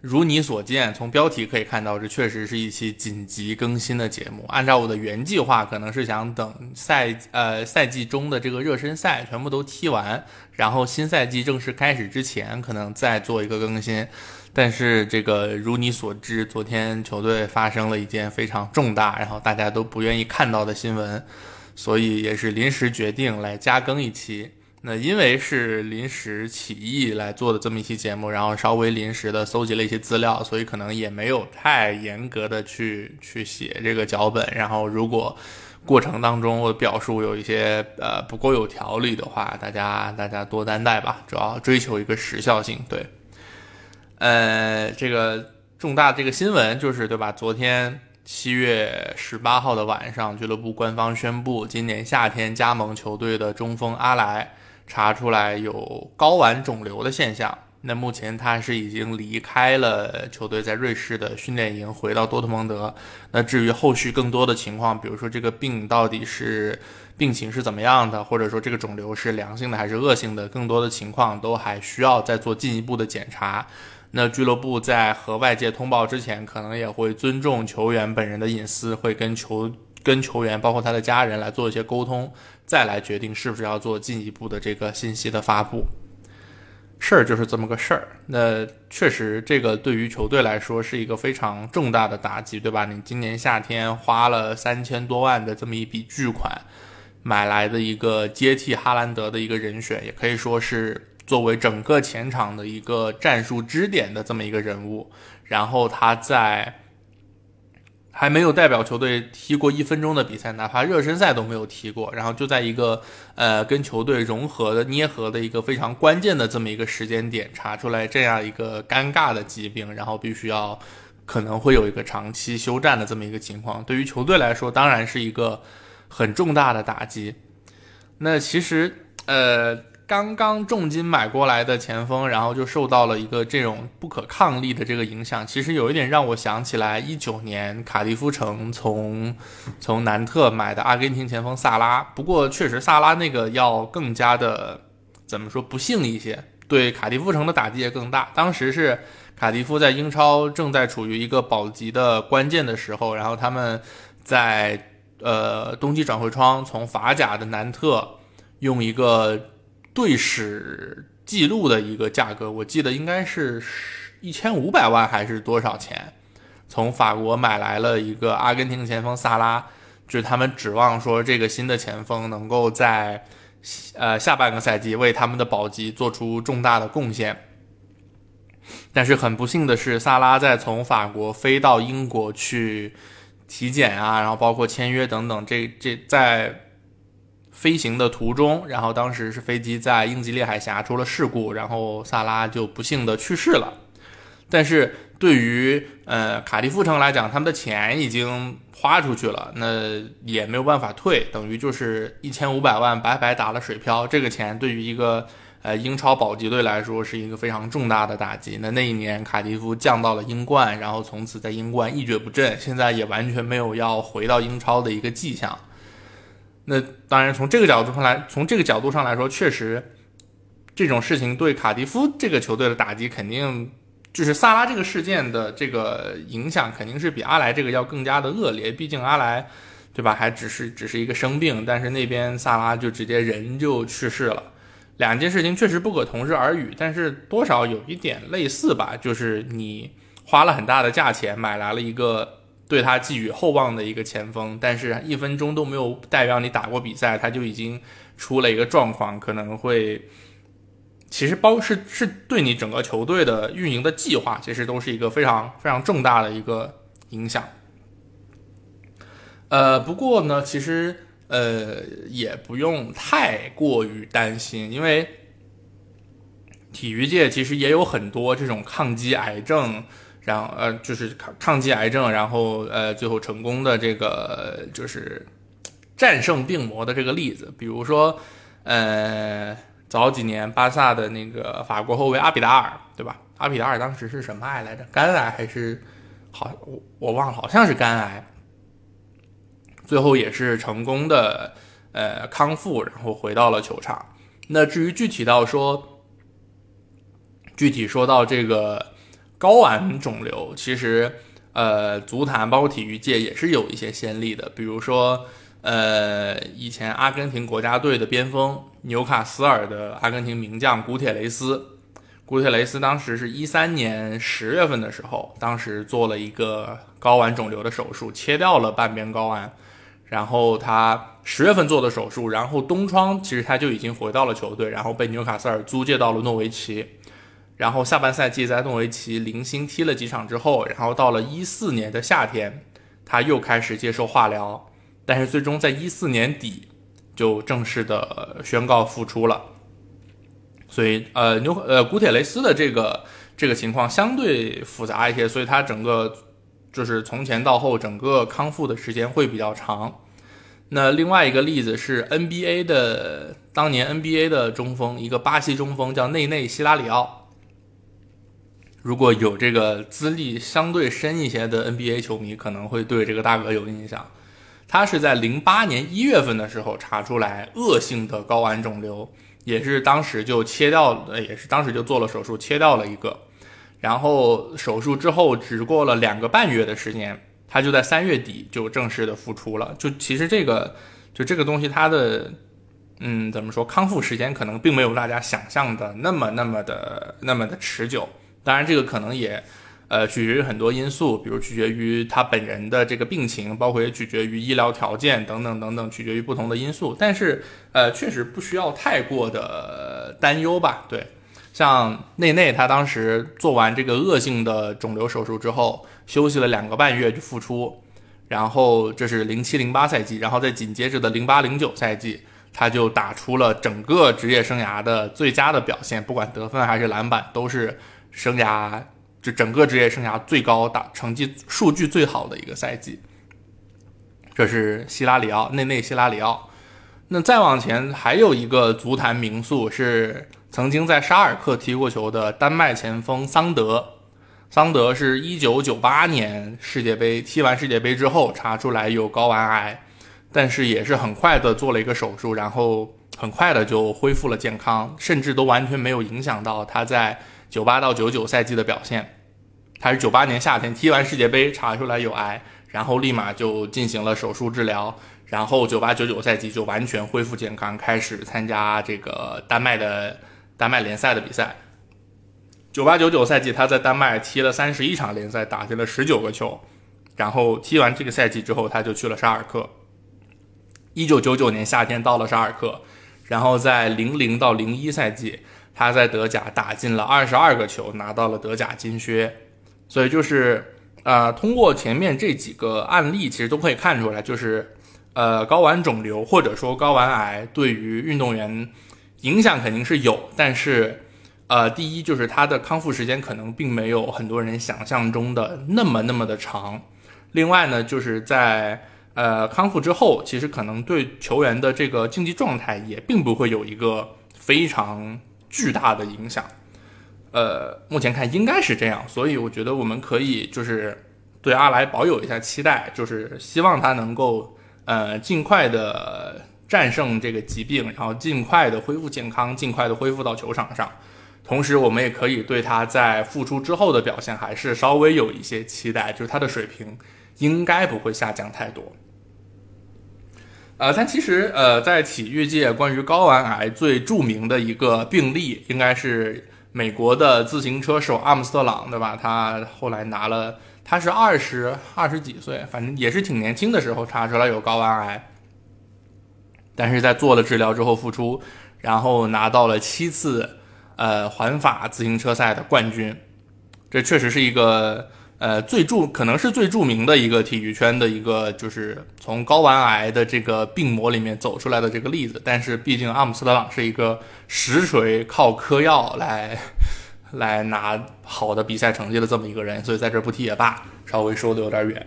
如你所见，从标题可以看到，这确实是一期紧急更新的节目。按照我的原计划，可能是想等赛呃赛季中的这个热身赛全部都踢完，然后新赛季正式开始之前，可能再做一个更新。但是这个如你所知，昨天球队发生了一件非常重大，然后大家都不愿意看到的新闻，所以也是临时决定来加更一期。那因为是临时起意来做的这么一期节目，然后稍微临时的搜集了一些资料，所以可能也没有太严格的去去写这个脚本。然后如果过程当中我表述有一些呃不够有条理的话，大家大家多担待吧。主要追求一个时效性。对，呃，这个重大这个新闻就是对吧？昨天七月十八号的晚上，俱乐部官方宣布，今年夏天加盟球队的中锋阿莱。查出来有睾丸肿瘤的现象，那目前他是已经离开了球队，在瑞士的训练营，回到多特蒙德。那至于后续更多的情况，比如说这个病到底是病情是怎么样的，或者说这个肿瘤是良性的还是恶性的，更多的情况都还需要再做进一步的检查。那俱乐部在和外界通报之前，可能也会尊重球员本人的隐私，会跟球。跟球员包括他的家人来做一些沟通，再来决定是不是要做进一步的这个信息的发布。事儿就是这么个事儿。那确实，这个对于球队来说是一个非常重大的打击，对吧？你今年夏天花了三千多万的这么一笔巨款，买来的一个接替哈兰德的一个人选，也可以说是作为整个前场的一个战术支点的这么一个人物。然后他在。还没有代表球队踢过一分钟的比赛，哪怕热身赛都没有踢过，然后就在一个呃跟球队融合的捏合的一个非常关键的这么一个时间点查出来这样一个尴尬的疾病，然后必须要可能会有一个长期休战的这么一个情况，对于球队来说当然是一个很重大的打击。那其实呃。刚刚重金买过来的前锋，然后就受到了一个这种不可抗力的这个影响。其实有一点让我想起来，一九年卡迪夫城从从南特买的阿根廷前锋萨拉。不过确实萨拉那个要更加的怎么说不幸一些，对卡迪夫城的打击也更大。当时是卡迪夫在英超正在处于一个保级的关键的时候，然后他们在呃冬季转会窗从法甲的南特用一个。队史记录的一个价格，我记得应该是一千五百万还是多少钱？从法国买来了一个阿根廷前锋萨拉，就是他们指望说这个新的前锋能够在呃下半个赛季为他们的保级做出重大的贡献。但是很不幸的是，萨拉在从法国飞到英国去体检啊，然后包括签约等等，这这在。飞行的途中，然后当时是飞机在英吉利海峡出了事故，然后萨拉就不幸的去世了。但是对于呃卡迪夫城来讲，他们的钱已经花出去了，那也没有办法退，等于就是一千五百万白白打了水漂。这个钱对于一个呃英超保级队来说是一个非常重大的打击。那那一年卡迪夫降到了英冠，然后从此在英冠一蹶不振，现在也完全没有要回到英超的一个迹象。那当然，从这个角度上来，从这个角度上来说，确实，这种事情对卡迪夫这个球队的打击，肯定就是萨拉这个事件的这个影响，肯定是比阿莱这个要更加的恶劣。毕竟阿莱，对吧？还只是只是一个生病，但是那边萨拉就直接人就去世了。两件事情确实不可同日而语，但是多少有一点类似吧。就是你花了很大的价钱买来了一个。对他寄予厚望的一个前锋，但是一分钟都没有代表你打过比赛，他就已经出了一个状况，可能会，其实包是是对你整个球队的运营的计划，其实都是一个非常非常重大的一个影响。呃，不过呢，其实呃也不用太过于担心，因为。体育界其实也有很多这种抗击癌症，然后呃就是抗抗击癌症，然后呃最后成功的这个就是战胜病魔的这个例子，比如说呃早几年巴萨的那个法国后卫阿比达尔，对吧？阿比达尔当时是什么癌来着？肝癌还是好我我忘了，好像是肝癌，最后也是成功的呃康复，然后回到了球场。那至于具体到说，具体说到这个睾丸肿瘤，其实呃，足坛包括体育界也是有一些先例的。比如说，呃，以前阿根廷国家队的边锋纽卡斯尔的阿根廷名将古铁雷斯，古铁雷斯当时是一三年十月份的时候，当时做了一个睾丸肿瘤的手术，切掉了半边睾丸。然后他十月份做的手术，然后冬窗其实他就已经回到了球队，然后被纽卡斯尔租借到了诺维奇，然后下半赛季在诺维奇零星踢了几场之后，然后到了一四年的夏天，他又开始接受化疗，但是最终在一四年底就正式的宣告复出了。所以呃纽呃古铁雷斯的这个这个情况相对复杂一些，所以他整个。就是从前到后，整个康复的时间会比较长。那另外一个例子是 NBA 的当年 NBA 的中锋，一个巴西中锋叫内内希拉里奥。如果有这个资历相对深一些的 NBA 球迷，可能会对这个大哥有印象。他是在零八年一月份的时候查出来恶性的睾丸肿瘤，也是当时就切掉，呃，也是当时就做了手术切掉了一个。然后手术之后只过了两个半月的时间，他就在三月底就正式的复出了。就其实这个，就这个东西，它的，嗯，怎么说，康复时间可能并没有大家想象的那么那么的那么的持久。当然，这个可能也，呃，取决于很多因素，比如取决于他本人的这个病情，包括也取决于医疗条件等等等等，取决于不同的因素。但是，呃，确实不需要太过的担忧吧？对。像内内，他当时做完这个恶性的肿瘤手术之后，休息了两个半月就复出，然后这是零七零八赛季，然后在紧接着的零八零九赛季，他就打出了整个职业生涯的最佳的表现，不管得分还是篮板，都是生涯就整个职业生涯最高打成绩数据最好的一个赛季。这是希拉里奥内内希拉里奥，那再往前还有一个足坛名宿是。曾经在沙尔克踢过球的丹麦前锋桑德，桑德是一九九八年世界杯踢完世界杯之后查出来有睾丸癌，但是也是很快的做了一个手术，然后很快的就恢复了健康，甚至都完全没有影响到他在九八到九九赛季的表现。他是九八年夏天踢完世界杯查出来有癌，然后立马就进行了手术治疗，然后九八九九赛季就完全恢复健康，开始参加这个丹麦的。丹麦联赛的比赛，九八九九赛季他在丹麦踢了三十一场联赛，打进了十九个球。然后踢完这个赛季之后，他就去了沙尔克。一九九九年夏天到了沙尔克，然后在零零到零一赛季，他在德甲打进了二十二个球，拿到了德甲金靴。所以就是呃，通过前面这几个案例，其实都可以看出来，就是呃，睾丸肿瘤或者说睾丸癌对于运动员。影响肯定是有，但是，呃，第一就是他的康复时间可能并没有很多人想象中的那么那么的长。另外呢，就是在呃康复之后，其实可能对球员的这个竞技状态也并不会有一个非常巨大的影响。呃，目前看应该是这样，所以我觉得我们可以就是对阿莱保有一下期待，就是希望他能够呃尽快的。战胜这个疾病，然后尽快的恢复健康，尽快的恢复到球场上。同时，我们也可以对他在复出之后的表现还是稍微有一些期待，就是他的水平应该不会下降太多。呃，但其实，呃，在体育界关于睾丸癌最著名的一个病例，应该是美国的自行车手阿姆斯特朗，对吧？他后来拿了，他是二十二十几岁，反正也是挺年轻的时候查出来有睾丸癌。但是在做了治疗之后复出，然后拿到了七次，呃环法自行车赛的冠军，这确实是一个呃，最著可能是最著名的一个体育圈的一个，就是从睾丸癌的这个病魔里面走出来的这个例子。但是，毕竟阿姆斯特朗是一个实锤靠嗑药来来拿好的比赛成绩的这么一个人，所以在这不提也罢，稍微说的有点远。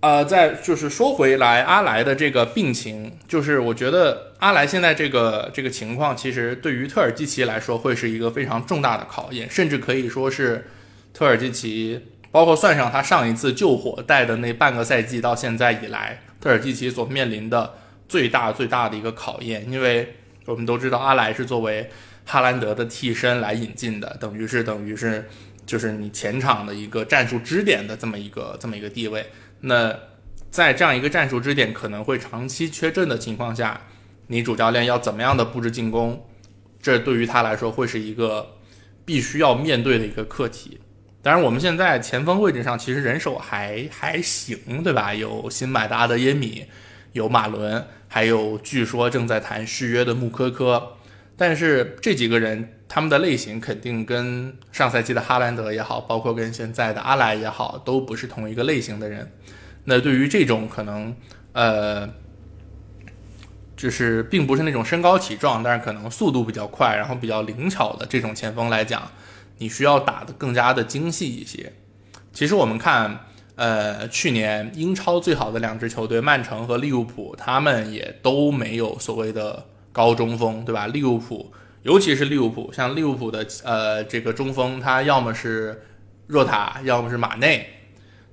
呃，再就是说回来，阿莱的这个病情，就是我觉得阿莱现在这个这个情况，其实对于特尔基奇来说会是一个非常重大的考验，甚至可以说是特尔基奇。包括算上他上一次救火带的那半个赛季到现在以来，特尔季奇所面临的最大最大的一个考验，因为我们都知道阿莱是作为哈兰德的替身来引进的，等于是等于是就是你前场的一个战术支点的这么一个这么一个地位。那在这样一个战术支点可能会长期缺阵的情况下，你主教练要怎么样的布置进攻，这对于他来说会是一个必须要面对的一个课题。当然，我们现在前锋位置上其实人手还还行，对吧？有新买的阿德耶米，有马伦，还有据说正在谈续约的穆科科。但是这几个人他们的类型肯定跟上赛季的哈兰德也好，包括跟现在的阿莱也好，都不是同一个类型的人。那对于这种可能，呃，就是并不是那种身高体壮，但是可能速度比较快，然后比较灵巧的这种前锋来讲。你需要打得更加的精细一些。其实我们看，呃，去年英超最好的两支球队曼城和利物浦，他们也都没有所谓的高中锋，对吧？利物浦，尤其是利物浦，像利物浦的呃这个中锋，他要么是若塔，要么是马内，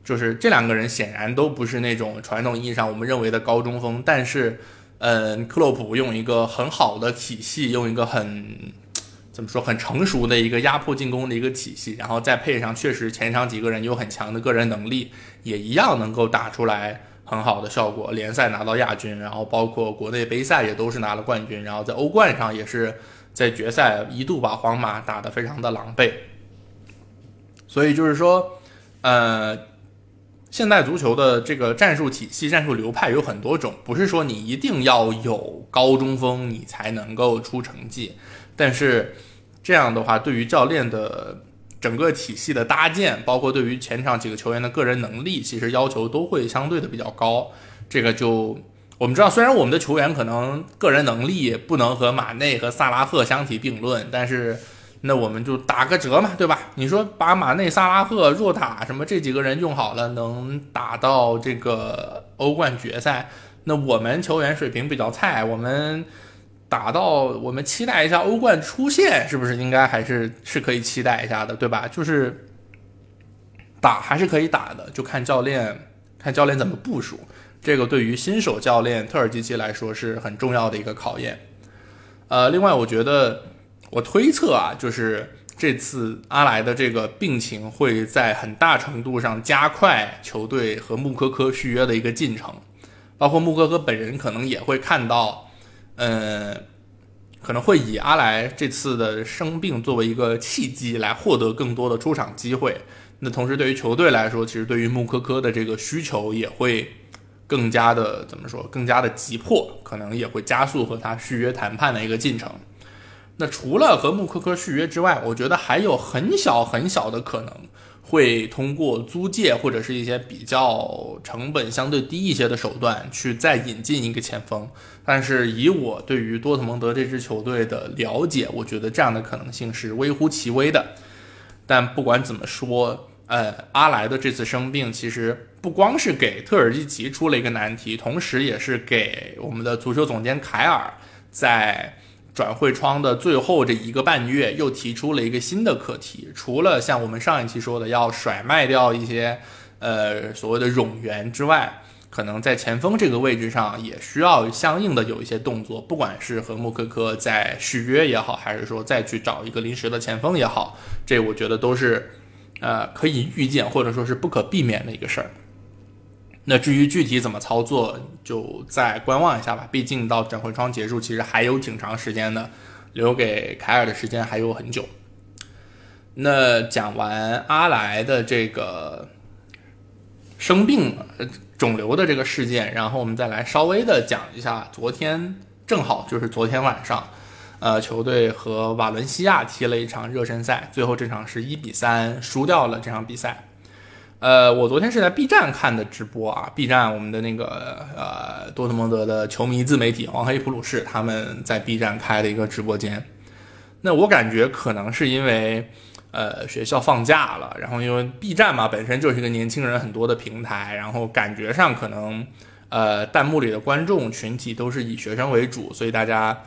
就是这两个人显然都不是那种传统意义上我们认为的高中锋。但是，嗯，克洛普用一个很好的体系，用一个很。怎么说很成熟的一个压迫进攻的一个体系，然后再配上确实前场几个人有很强的个人能力，也一样能够打出来很好的效果。联赛拿到亚军，然后包括国内杯赛也都是拿了冠军，然后在欧冠上也是在决赛一度把皇马打得非常的狼狈。所以就是说，呃，现代足球的这个战术体系、战术流派有很多种，不是说你一定要有高中锋你才能够出成绩，但是。这样的话，对于教练的整个体系的搭建，包括对于前场几个球员的个人能力，其实要求都会相对的比较高。这个就我们知道，虽然我们的球员可能个人能力不能和马内和萨拉赫相提并论，但是那我们就打个折嘛，对吧？你说把马内、萨拉赫、若塔什么这几个人用好了，能打到这个欧冠决赛，那我们球员水平比较菜，我们。打到我们期待一下欧冠出线，是不是应该还是是可以期待一下的，对吧？就是打还是可以打的，就看教练看教练怎么部署。这个对于新手教练特尔基奇来说是很重要的一个考验。呃，另外我觉得我推测啊，就是这次阿莱的这个病情会在很大程度上加快球队和穆科科续约的一个进程，包括穆科科本人可能也会看到。嗯，可能会以阿莱这次的生病作为一个契机，来获得更多的出场机会。那同时，对于球队来说，其实对于穆科科的这个需求也会更加的怎么说？更加的急迫，可能也会加速和他续约谈判的一个进程。那除了和穆科科续约之外，我觉得还有很小很小的可能。会通过租借或者是一些比较成本相对低一些的手段去再引进一个前锋，但是以我对于多特蒙德这支球队的了解，我觉得这样的可能性是微乎其微的。但不管怎么说，呃，阿莱的这次生病其实不光是给特尔基奇出了一个难题，同时也是给我们的足球总监凯尔在。转会窗的最后这一个半月，又提出了一个新的课题。除了像我们上一期说的要甩卖掉一些，呃，所谓的冗员之外，可能在前锋这个位置上也需要相应的有一些动作。不管是和穆科科在续约也好，还是说再去找一个临时的前锋也好，这我觉得都是，呃，可以预见或者说是不可避免的一个事儿。那至于具体怎么操作，就再观望一下吧。毕竟到转会窗结束，其实还有挺长时间的，留给凯尔的时间还有很久。那讲完阿莱的这个生病、肿瘤的这个事件，然后我们再来稍微的讲一下昨天，正好就是昨天晚上，呃，球队和瓦伦西亚踢了一场热身赛，最后这场是一比三输掉了这场比赛。呃，我昨天是在 B 站看的直播啊，B 站我们的那个呃多特蒙德的球迷自媒体黄黑普鲁士他们在 B 站开了一个直播间。那我感觉可能是因为呃学校放假了，然后因为 B 站嘛本身就是一个年轻人很多的平台，然后感觉上可能呃弹幕里的观众群体都是以学生为主，所以大家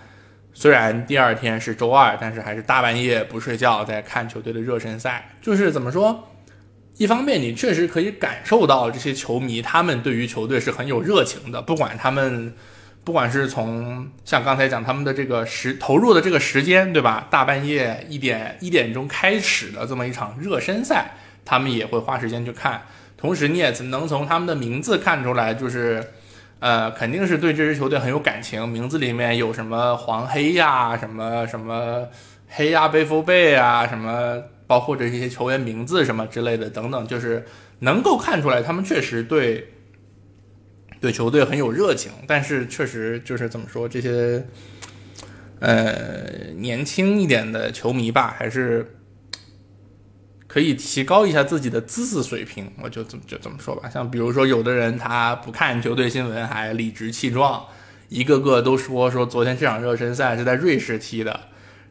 虽然第二天是周二，但是还是大半夜不睡觉在看球队的热身赛，就是怎么说？一方面，你确实可以感受到这些球迷，他们对于球队是很有热情的。不管他们，不管是从像刚才讲他们的这个时投入的这个时间，对吧？大半夜一点一点钟开始的这么一场热身赛，他们也会花时间去看。同时，你也能从他们的名字看出来，就是，呃，肯定是对这支球队很有感情。名字里面有什么黄黑呀，什么什么黑呀，背负背啊，什么。包括这些球员名字什么之类的等等，就是能够看出来他们确实对对球队很有热情，但是确实就是怎么说这些呃年轻一点的球迷吧，还是可以提高一下自己的知识水平。我就这么就这么说吧，像比如说有的人他不看球队新闻还理直气壮，一个个都说说昨天这场热身赛是在瑞士踢的。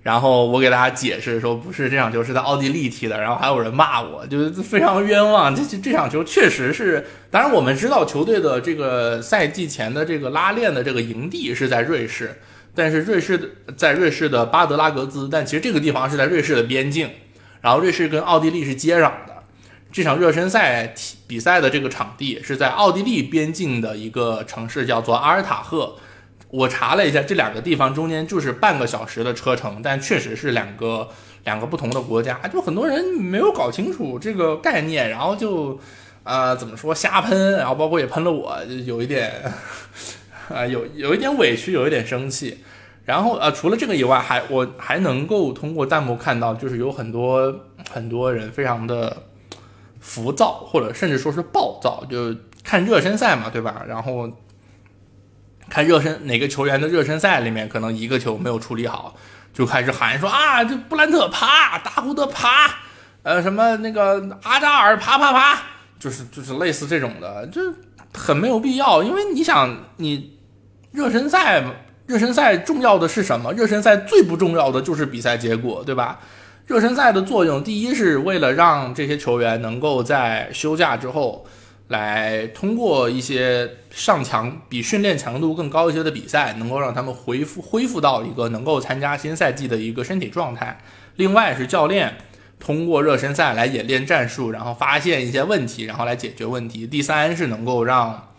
然后我给大家解释说，不是这场球是在奥地利踢的，然后还有人骂我，就是非常冤枉。这这场球确实是，当然我们知道球队的这个赛季前的这个拉练的这个营地是在瑞士，但是瑞士的在瑞士的巴德拉格兹，但其实这个地方是在瑞士的边境，然后瑞士跟奥地利是接壤的。这场热身赛比赛的这个场地是在奥地利边境的一个城市，叫做阿尔塔赫。我查了一下，这两个地方中间就是半个小时的车程，但确实是两个两个不同的国家，就很多人没有搞清楚这个概念，然后就，呃，怎么说瞎喷，然后包括也喷了我，就有一点，啊，有有一点委屈，有一点生气，然后呃，除了这个以外，还我还能够通过弹幕看到，就是有很多很多人非常的浮躁，或者甚至说是暴躁，就看热身赛嘛，对吧？然后。看热身哪个球员的热身赛里面可能一个球没有处理好，就开始喊说啊，这布兰特爬，大胡德爬，呃，什么那个阿扎尔爬爬爬，就是就是类似这种的，就很没有必要。因为你想，你热身赛，热身赛重要的是什么？热身赛最不重要的就是比赛结果，对吧？热身赛的作用，第一是为了让这些球员能够在休假之后。来通过一些上强、比训练强度更高一些的比赛，能够让他们恢复恢复到一个能够参加新赛季的一个身体状态。另外是教练通过热身赛来演练战术，然后发现一些问题，然后来解决问题。第三是能够让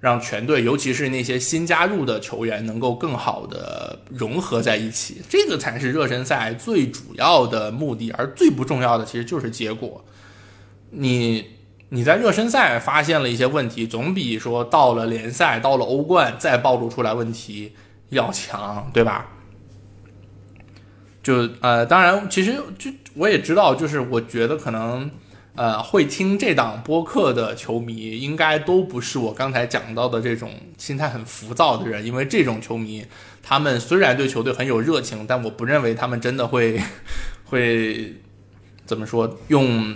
让全队，尤其是那些新加入的球员，能够更好的融合在一起。这个才是热身赛最主要的目的，而最不重要的其实就是结果。你。你在热身赛发现了一些问题，总比说到了联赛、到了欧冠再暴露出来问题要强，对吧？就呃，当然，其实就我也知道，就是我觉得可能呃，会听这档播客的球迷，应该都不是我刚才讲到的这种心态很浮躁的人，因为这种球迷，他们虽然对球队很有热情，但我不认为他们真的会会怎么说用。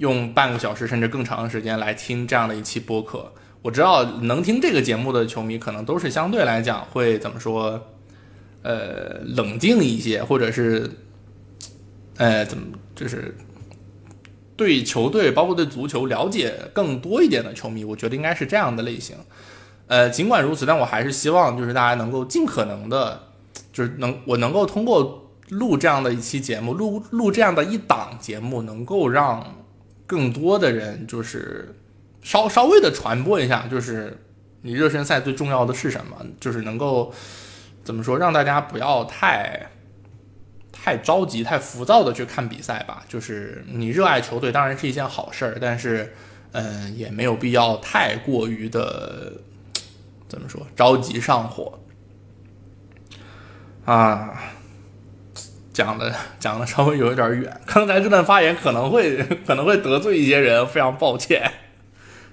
用半个小时甚至更长的时间来听这样的一期播客，我知道能听这个节目的球迷可能都是相对来讲会怎么说，呃，冷静一些，或者是，呃，怎么就是对球队包括对足球了解更多一点的球迷，我觉得应该是这样的类型。呃，尽管如此，但我还是希望就是大家能够尽可能的，就是能我能够通过录这样的一期节目，录录这样的一档节目，能够让。更多的人就是稍稍微的传播一下，就是你热身赛最重要的是什么？就是能够怎么说，让大家不要太太着急、太浮躁的去看比赛吧。就是你热爱球队当然是一件好事儿，但是嗯，也没有必要太过于的怎么说着急上火啊。讲的 讲的稍微有一点远，刚才这段发言可能会可能会得罪一些人，非常抱歉，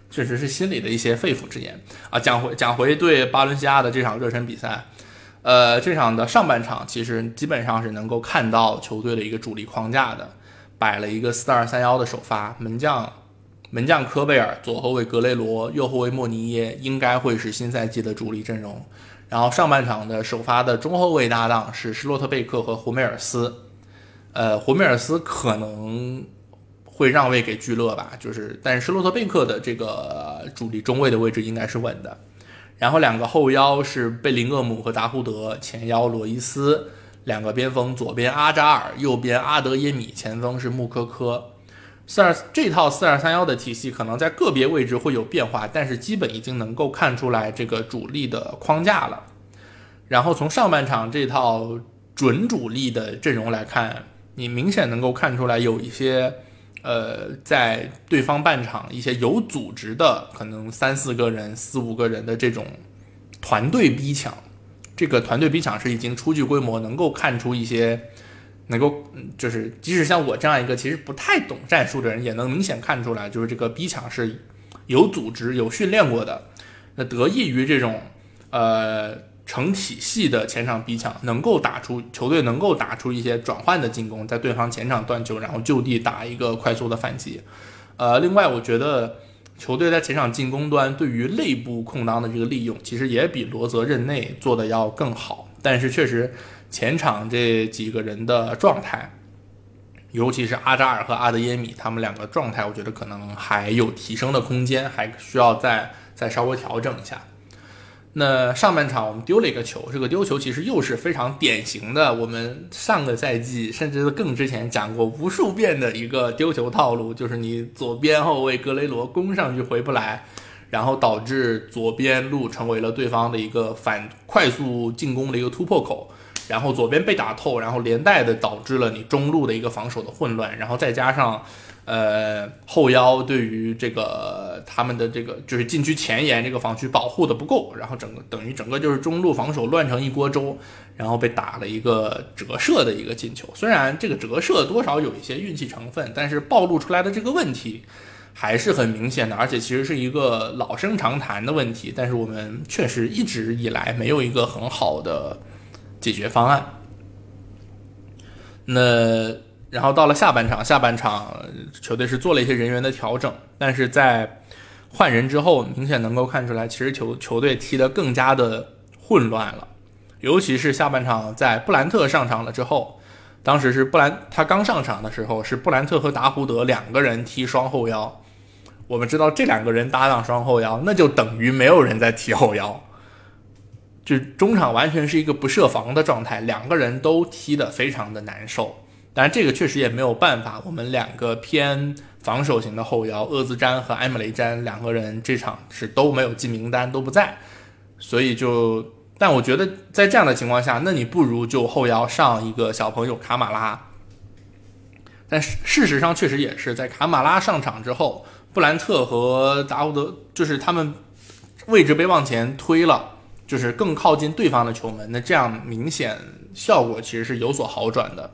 确实是心里的一些肺腑之言啊。讲回讲回对巴伦西亚的这场热身比赛，呃，这场的上半场其实基本上是能够看到球队的一个主力框架的，摆了一个四二三幺的首发，门将门将科贝尔，左后卫格雷罗，右后卫莫尼耶，应该会是新赛季的主力阵容。然后上半场的首发的中后卫搭档是施洛特贝克和胡梅尔斯，呃，胡梅尔斯可能会让位给聚勒吧，就是，但是施洛特贝克的这个主力中卫的位置应该是稳的。然后两个后腰是贝林厄姆和达胡德，前腰罗伊斯，两个边锋左边阿扎尔，右边阿德耶米，前锋是穆科科。四二这套四二三幺的体系可能在个别位置会有变化，但是基本已经能够看出来这个主力的框架了。然后从上半场这套准主力的阵容来看，你明显能够看出来有一些，呃，在对方半场一些有组织的，可能三四个人、四五个人的这种团队逼抢，这个团队逼抢是已经初具规模，能够看出一些。能够，就是，即使像我这样一个其实不太懂战术的人，也能明显看出来，就是这个逼抢是有组织、有训练过的。那得益于这种，呃，成体系的前场逼抢，能够打出球队能够打出一些转换的进攻，在对方前场断球，然后就地打一个快速的反击。呃，另外，我觉得球队在前场进攻端对于内部空当的这个利用，其实也比罗泽任内做的要更好。但是确实。前场这几个人的状态，尤其是阿扎尔和阿德耶米，他们两个状态，我觉得可能还有提升的空间，还需要再再稍微调整一下。那上半场我们丢了一个球，这个丢球其实又是非常典型的，我们上个赛季甚至更之前讲过无数遍的一个丢球套路，就是你左边后卫格雷罗攻上去回不来，然后导致左边路成为了对方的一个反快速进攻的一个突破口。然后左边被打透，然后连带的导致了你中路的一个防守的混乱，然后再加上，呃后腰对于这个他们的这个就是禁区前沿这个防区保护的不够，然后整个等于整个就是中路防守乱成一锅粥，然后被打了一个折射的一个进球。虽然这个折射多少有一些运气成分，但是暴露出来的这个问题还是很明显的，而且其实是一个老生常谈的问题，但是我们确实一直以来没有一个很好的。解决方案。那然后到了下半场，下半场球队是做了一些人员的调整，但是在换人之后，明显能够看出来，其实球球队踢得更加的混乱了。尤其是下半场，在布兰特上场了之后，当时是布兰他刚上场的时候，是布兰特和达胡德两个人踢双后腰。我们知道这两个人搭档双后腰，那就等于没有人在踢后腰。就中场完全是一个不设防的状态，两个人都踢得非常的难受。当然，这个确实也没有办法。我们两个偏防守型的后腰厄兹詹和埃姆雷詹两个人这场是都没有进名单，都不在。所以就，但我觉得在这样的情况下，那你不如就后腰上一个小朋友卡马拉。但事实上确实也是在卡马拉上场之后，布兰特和达乌德就是他们位置被往前推了。就是更靠近对方的球门，那这样明显效果其实是有所好转的。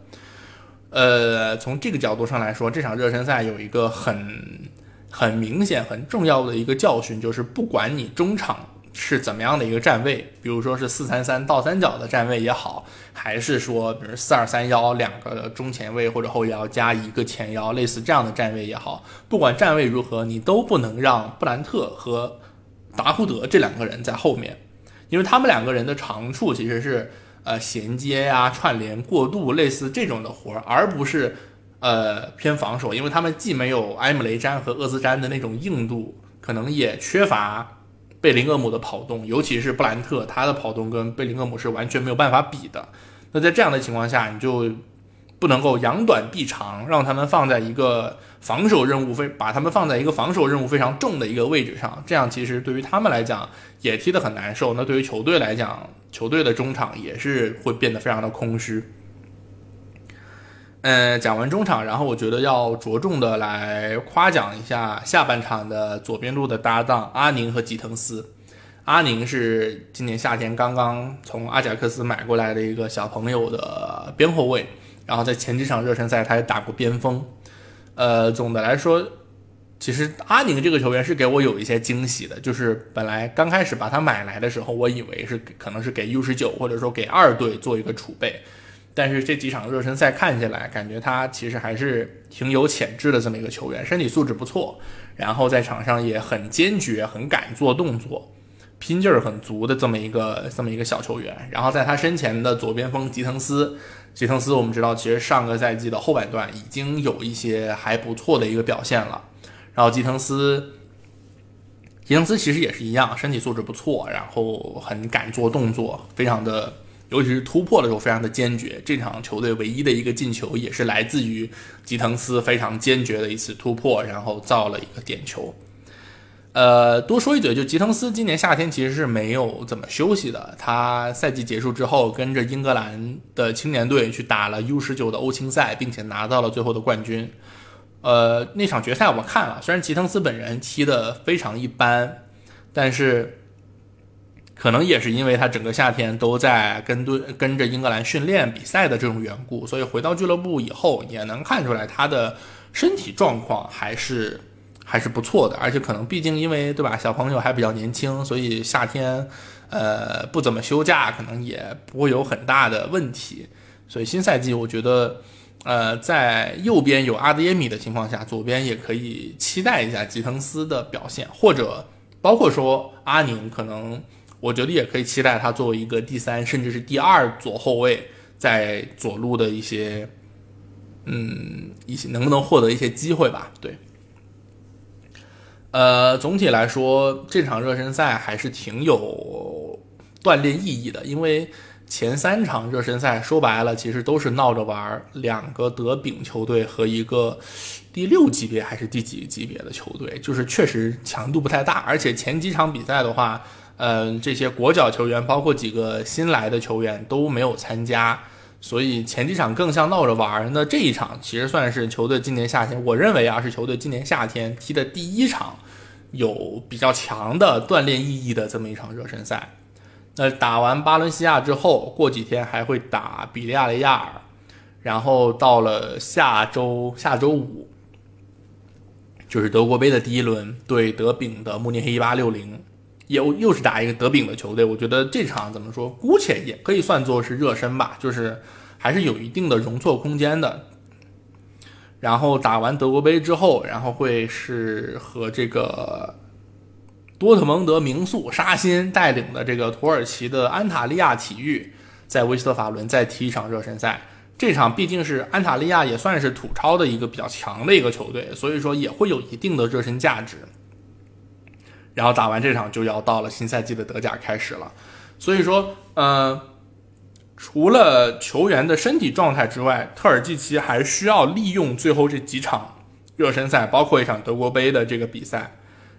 呃，从这个角度上来说，这场热身赛有一个很很明显、很重要的一个教训，就是不管你中场是怎么样的一个站位，比如说是四三三倒三角的站位也好，还是说比如四二三幺两个中前卫或者后腰加一个前腰，类似这样的站位也好，不管站位如何，你都不能让布兰特和达胡德这两个人在后面。因为他们两个人的长处其实是呃衔接呀、串联、过渡类似这种的活儿，而不是呃偏防守。因为他们既没有埃姆雷詹和厄兹詹的那种硬度，可能也缺乏贝林厄姆的跑动，尤其是布兰特，他的跑动跟贝林厄姆是完全没有办法比的。那在这样的情况下，你就。不能够扬短避长，让他们放在一个防守任务非把他们放在一个防守任务非常重的一个位置上，这样其实对于他们来讲也踢得很难受。那对于球队来讲，球队的中场也是会变得非常的空虚。嗯，讲完中场，然后我觉得要着重的来夸奖一下下半场的左边路的搭档阿宁和吉滕斯。阿宁是今年夏天刚刚从阿贾克斯买过来的一个小朋友的边后卫。然后在前几场热身赛，他也打过边锋。呃，总的来说，其实阿宁这个球员是给我有一些惊喜的。就是本来刚开始把他买来的时候，我以为是可能是给 U 十九或者说给二队做一个储备。但是这几场热身赛看起来，感觉他其实还是挺有潜质的这么一个球员，身体素质不错，然后在场上也很坚决，很敢做动作，拼劲儿很足的这么一个这么一个小球员。然后在他身前的左边锋吉滕斯，吉滕斯我们知道，其实上个赛季的后半段已经有一些还不错的一个表现了。然后吉滕斯，吉滕斯其实也是一样，身体素质不错，然后很敢做动作，非常的。尤其是突破的时候非常的坚决，这场球队唯一的一个进球也是来自于吉滕斯非常坚决的一次突破，然后造了一个点球。呃，多说一嘴，就吉滕斯今年夏天其实是没有怎么休息的，他赛季结束之后跟着英格兰的青年队去打了 U 十九的欧青赛，并且拿到了最后的冠军。呃，那场决赛我看了，虽然吉滕斯本人踢的非常一般，但是。可能也是因为他整个夏天都在跟队跟着英格兰训练比赛的这种缘故，所以回到俱乐部以后也能看出来他的身体状况还是还是不错的。而且可能毕竟因为对吧，小朋友还比较年轻，所以夏天呃不怎么休假，可能也不会有很大的问题。所以新赛季我觉得呃在右边有阿德耶米的情况下，左边也可以期待一下吉滕斯的表现，或者包括说阿宁可能。我觉得也可以期待他作为一个第三甚至是第二左后卫，在左路的一些，嗯，一些能不能获得一些机会吧？对，呃，总体来说，这场热身赛还是挺有锻炼意义的，因为前三场热身赛说白了其实都是闹着玩，两个德丙球队和一个第六级别还是第几级别的球队，就是确实强度不太大，而且前几场比赛的话。嗯，这些国脚球员，包括几个新来的球员都没有参加，所以前几场更像闹着玩儿。那这一场其实算是球队今年夏天，我认为啊是球队今年夏天踢的第一场有比较强的锻炼意义的这么一场热身赛。那打完巴伦西亚之后，过几天还会打比利亚雷亚尔，然后到了下周下周五，就是德国杯的第一轮对德丙的慕尼黑一八六零。又又是打一个德丙的球队，我觉得这场怎么说，姑且也可以算作是热身吧，就是还是有一定的容错空间的。然后打完德国杯之后，然后会是和这个多特蒙德名宿沙欣带领的这个土耳其的安塔利亚体育在威斯特法伦再踢一场热身赛。这场毕竟是安塔利亚也算是土超的一个比较强的一个球队，所以说也会有一定的热身价值。然后打完这场就要到了新赛季的德甲开始了，所以说，呃，除了球员的身体状态之外，特尔季奇还需要利用最后这几场热身赛，包括一场德国杯的这个比赛，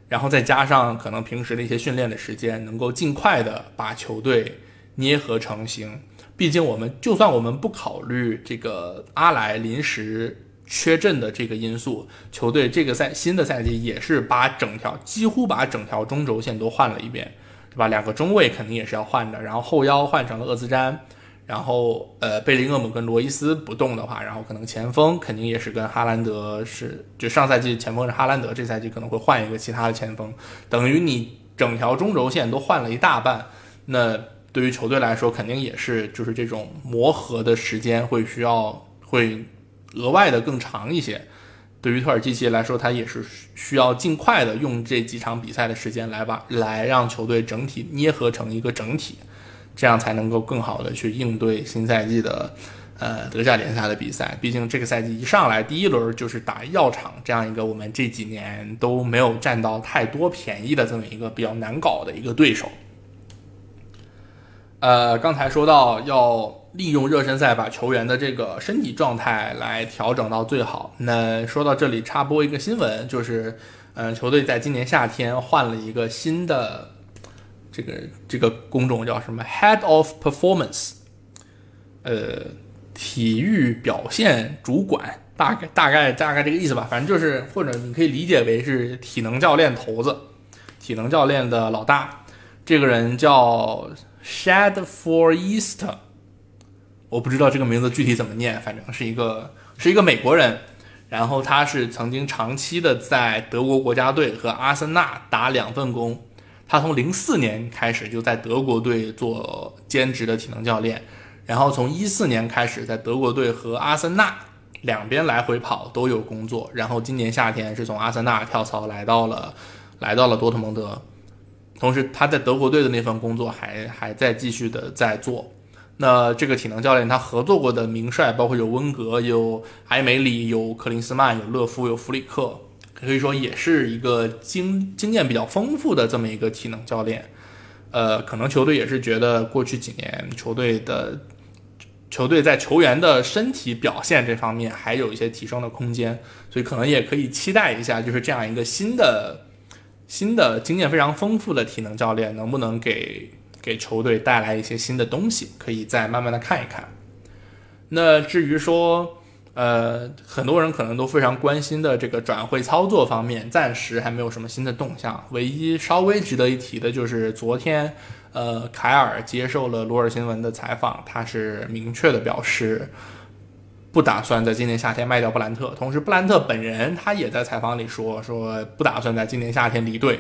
然后再加上可能平时的一些训练的时间，能够尽快的把球队捏合成型。毕竟我们就算我们不考虑这个阿莱临时。缺阵的这个因素，球队这个赛新的赛季也是把整条几乎把整条中轴线都换了一遍，对吧？两个中卫肯定也是要换的，然后后腰换成了厄兹詹，然后呃贝林厄姆跟罗伊斯不动的话，然后可能前锋肯定也是跟哈兰德是，就上赛季前锋是哈兰德，这赛季可能会换一个其他的前锋，等于你整条中轴线都换了一大半，那对于球队来说肯定也是就是这种磨合的时间会需要会。额外的更长一些，对于特尔基奇来说，他也是需要尽快的用这几场比赛的时间来把来让球队整体捏合成一个整体，这样才能够更好的去应对新赛季的呃德甲联赛的比赛。毕竟这个赛季一上来第一轮就是打药厂这样一个我们这几年都没有占到太多便宜的这么一个比较难搞的一个对手。呃，刚才说到要。利用热身赛把球员的这个身体状态来调整到最好。那说到这里，插播一个新闻，就是，嗯，球队在今年夏天换了一个新的这个这个工种，叫什么 Head of Performance，呃，体育表现主管，大概大概大概这个意思吧。反正就是，或者你可以理解为是体能教练头子，体能教练的老大。这个人叫 Shad for East。我不知道这个名字具体怎么念，反正是一个是一个美国人，然后他是曾经长期的在德国国家队和阿森纳打两份工。他从零四年开始就在德国队做兼职的体能教练，然后从一四年开始，在德国队和阿森纳两边来回跑都有工作，然后今年夏天是从阿森纳跳槽来到了来到了多特蒙德，同时他在德国队的那份工作还还在继续的在做。那这个体能教练他合作过的名帅包括有温格、有埃梅里、有克林斯曼、有勒夫、有弗里克，可以说也是一个经经验比较丰富的这么一个体能教练。呃，可能球队也是觉得过去几年球队的。球队在球员的身体表现这方面还有一些提升的空间，所以可能也可以期待一下，就是这样一个新的、新的经验非常丰富的体能教练，能不能给给球队带来一些新的东西，可以再慢慢的看一看。那至于说，呃，很多人可能都非常关心的这个转会操作方面，暂时还没有什么新的动向。唯一稍微值得一提的就是昨天。呃，凯尔接受了罗尔新闻的采访，他是明确的表示不打算在今年夏天卖掉布兰特。同时，布兰特本人他也在采访里说，说不打算在今年夏天离队，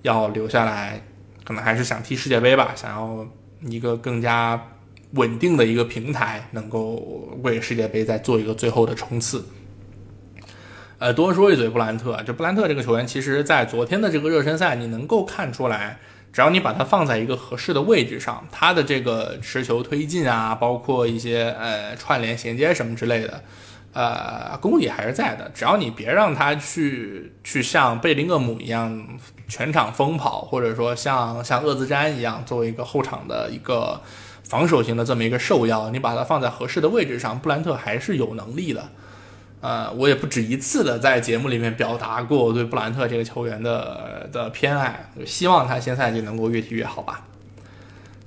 要留下来，可能还是想踢世界杯吧，想要一个更加稳定的一个平台，能够为世界杯再做一个最后的冲刺。呃，多说一嘴，布兰特，就布兰特这个球员，其实在昨天的这个热身赛，你能够看出来。只要你把他放在一个合适的位置上，他的这个持球推进啊，包括一些呃串联衔接什么之类的，呃，功力还是在的。只要你别让他去去像贝林厄姆一样全场疯跑，或者说像像厄兹詹一样作为一个后场的一个防守型的这么一个兽腰，你把它放在合适的位置上，布兰特还是有能力的。呃，我也不止一次的在节目里面表达过对布兰特这个球员的的偏爱，希望他新赛季能够越踢越好吧。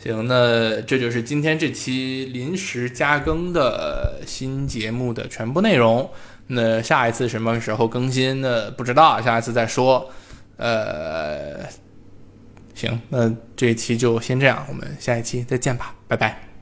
行，那这就是今天这期临时加更的新节目的全部内容。那下一次什么时候更新呢？不知道，下一次再说。呃，行，那这期就先这样，我们下一期再见吧，拜拜。